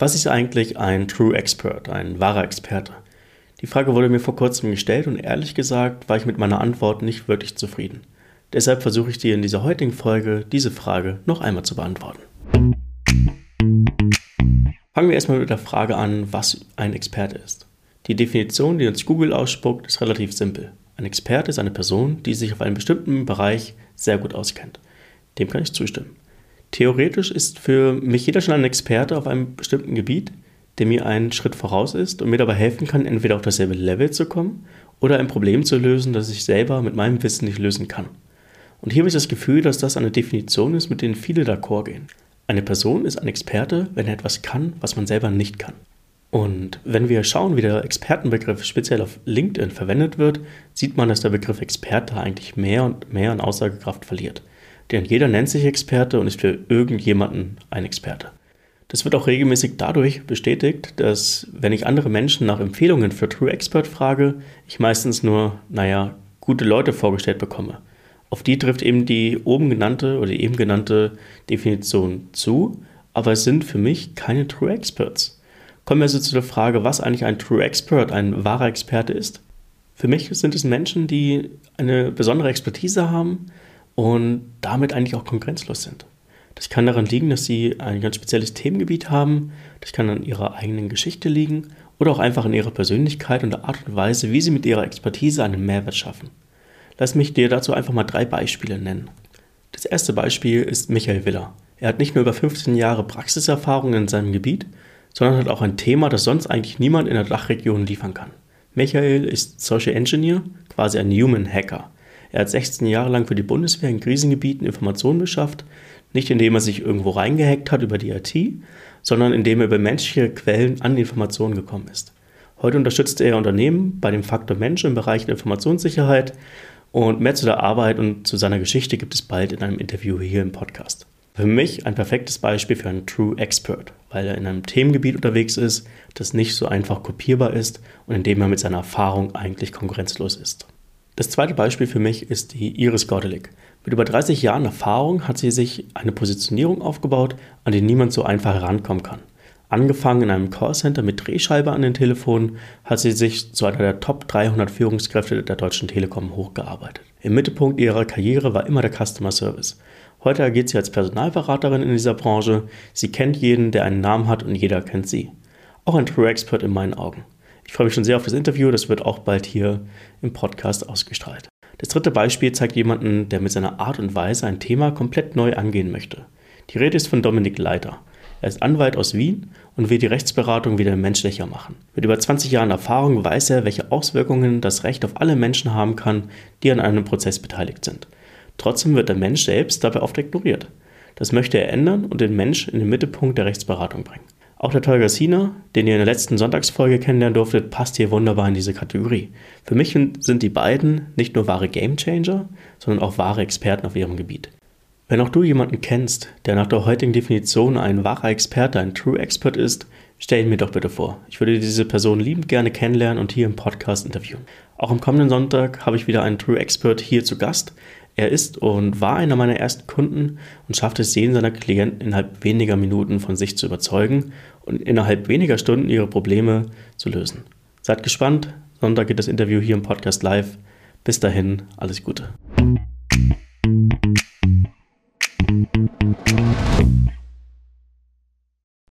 Was ist eigentlich ein True Expert, ein wahrer Experte? Die Frage wurde mir vor kurzem gestellt und ehrlich gesagt war ich mit meiner Antwort nicht wirklich zufrieden. Deshalb versuche ich dir in dieser heutigen Folge diese Frage noch einmal zu beantworten. Fangen wir erstmal mit der Frage an, was ein Experte ist. Die Definition, die uns Google ausspuckt, ist relativ simpel. Ein Experte ist eine Person, die sich auf einem bestimmten Bereich sehr gut auskennt. Dem kann ich zustimmen. Theoretisch ist für mich jeder schon ein Experte auf einem bestimmten Gebiet, der mir einen Schritt voraus ist und mir dabei helfen kann, entweder auf dasselbe Level zu kommen oder ein Problem zu lösen, das ich selber mit meinem Wissen nicht lösen kann. Und hier habe ich das Gefühl, dass das eine Definition ist, mit denen viele d'accord gehen. Eine Person ist ein Experte, wenn er etwas kann, was man selber nicht kann. Und wenn wir schauen, wie der Expertenbegriff speziell auf LinkedIn verwendet wird, sieht man, dass der Begriff Experte eigentlich mehr und mehr an Aussagekraft verliert. Denn jeder nennt sich Experte und ist für irgendjemanden ein Experte. Das wird auch regelmäßig dadurch bestätigt, dass wenn ich andere Menschen nach Empfehlungen für True Expert frage, ich meistens nur, naja, gute Leute vorgestellt bekomme. Auf die trifft eben die oben genannte oder eben genannte Definition zu, aber es sind für mich keine True Experts. Kommen wir also zu der Frage, was eigentlich ein True Expert, ein wahrer Experte ist. Für mich sind es Menschen, die eine besondere Expertise haben, und damit eigentlich auch konkurrenzlos sind. Das kann daran liegen, dass sie ein ganz spezielles Themengebiet haben, das kann an ihrer eigenen Geschichte liegen oder auch einfach an ihrer Persönlichkeit und der Art und Weise, wie sie mit ihrer Expertise einen Mehrwert schaffen. Lass mich dir dazu einfach mal drei Beispiele nennen. Das erste Beispiel ist Michael Willer. Er hat nicht nur über 15 Jahre Praxiserfahrung in seinem Gebiet, sondern hat auch ein Thema, das sonst eigentlich niemand in der Dachregion liefern kann. Michael ist Social Engineer, quasi ein Human Hacker. Er hat 16 Jahre lang für die Bundeswehr in Krisengebieten Informationen beschafft, nicht indem er sich irgendwo reingehackt hat über die IT, sondern indem er über menschliche Quellen an Informationen gekommen ist. Heute unterstützt er Unternehmen bei dem Faktor Mensch im Bereich der Informationssicherheit und mehr zu der Arbeit und zu seiner Geschichte gibt es bald in einem Interview hier im Podcast. Für mich ein perfektes Beispiel für einen True Expert, weil er in einem Themengebiet unterwegs ist, das nicht so einfach kopierbar ist und in dem er mit seiner Erfahrung eigentlich konkurrenzlos ist. Das zweite Beispiel für mich ist die Iris Gordelik. Mit über 30 Jahren Erfahrung hat sie sich eine Positionierung aufgebaut, an die niemand so einfach herankommen kann. Angefangen in einem Callcenter mit Drehscheibe an den Telefonen, hat sie sich zu einer der Top 300 Führungskräfte der Deutschen Telekom hochgearbeitet. Im Mittelpunkt ihrer Karriere war immer der Customer Service. Heute agiert sie als Personalberaterin in dieser Branche. Sie kennt jeden, der einen Namen hat und jeder kennt sie. Auch ein True Expert in meinen Augen. Ich freue mich schon sehr auf das Interview, das wird auch bald hier im Podcast ausgestrahlt. Das dritte Beispiel zeigt jemanden, der mit seiner Art und Weise ein Thema komplett neu angehen möchte. Die Rede ist von Dominik Leiter. Er ist Anwalt aus Wien und will die Rechtsberatung wieder menschlicher machen. Mit über 20 Jahren Erfahrung weiß er, welche Auswirkungen das Recht auf alle Menschen haben kann, die an einem Prozess beteiligt sind. Trotzdem wird der Mensch selbst dabei oft ignoriert. Das möchte er ändern und den Mensch in den Mittelpunkt der Rechtsberatung bringen. Auch der Tolga Sina, den ihr in der letzten Sonntagsfolge kennenlernen durftet, passt hier wunderbar in diese Kategorie. Für mich sind die beiden nicht nur wahre Gamechanger, sondern auch wahre Experten auf ihrem Gebiet. Wenn auch du jemanden kennst, der nach der heutigen Definition ein wahrer Experte, ein True Expert ist, stell ihn mir doch bitte vor. Ich würde diese Person liebend gerne kennenlernen und hier im Podcast interviewen. Auch am kommenden Sonntag habe ich wieder einen True Expert hier zu Gast. Er ist und war einer meiner ersten Kunden und schafft es, jeden seiner Klienten innerhalb weniger Minuten von sich zu überzeugen und innerhalb weniger Stunden ihre Probleme zu lösen. Seid gespannt. Sonntag geht das Interview hier im Podcast live. Bis dahin, alles Gute.